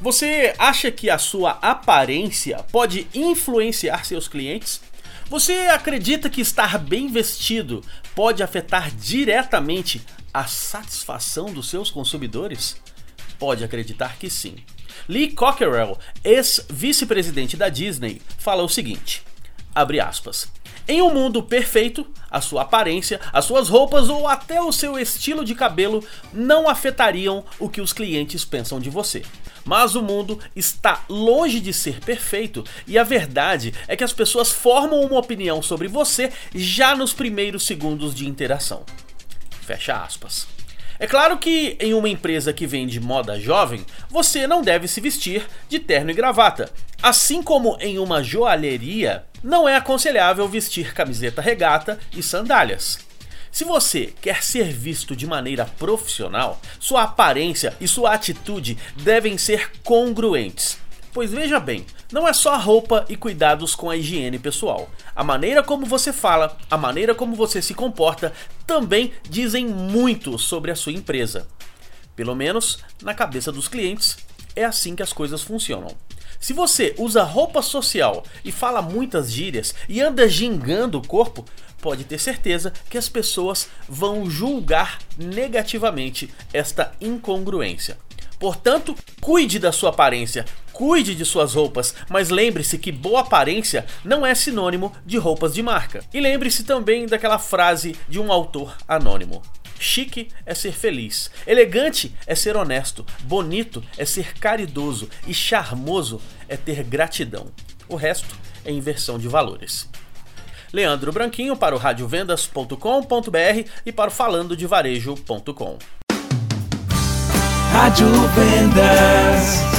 Você acha que a sua aparência pode influenciar seus clientes? Você acredita que estar bem vestido pode afetar diretamente a satisfação dos seus consumidores? Pode acreditar que sim. Lee Cockerell, ex-vice-presidente da Disney, fala o seguinte: abre aspas. Em um mundo perfeito, a sua aparência, as suas roupas ou até o seu estilo de cabelo não afetariam o que os clientes pensam de você. Mas o mundo está longe de ser perfeito e a verdade é que as pessoas formam uma opinião sobre você já nos primeiros segundos de interação. Fecha aspas. É claro que em uma empresa que vende moda jovem, você não deve se vestir de terno e gravata. Assim como em uma joalheria, não é aconselhável vestir camiseta regata e sandálias. Se você quer ser visto de maneira profissional, sua aparência e sua atitude devem ser congruentes. Pois veja bem, não é só roupa e cuidados com a higiene pessoal. A maneira como você fala, a maneira como você se comporta também dizem muito sobre a sua empresa. Pelo menos na cabeça dos clientes, é assim que as coisas funcionam. Se você usa roupa social e fala muitas gírias e anda gingando o corpo, pode ter certeza que as pessoas vão julgar negativamente esta incongruência. Portanto, cuide da sua aparência, cuide de suas roupas, mas lembre-se que boa aparência não é sinônimo de roupas de marca. E lembre-se também daquela frase de um autor anônimo. Chique é ser feliz, elegante é ser honesto, bonito é ser caridoso e charmoso é ter gratidão. O resto é inversão de valores. Leandro Branquinho para o radiovendas.com.br e para o falandodevarejo.com. Rádio Vendas.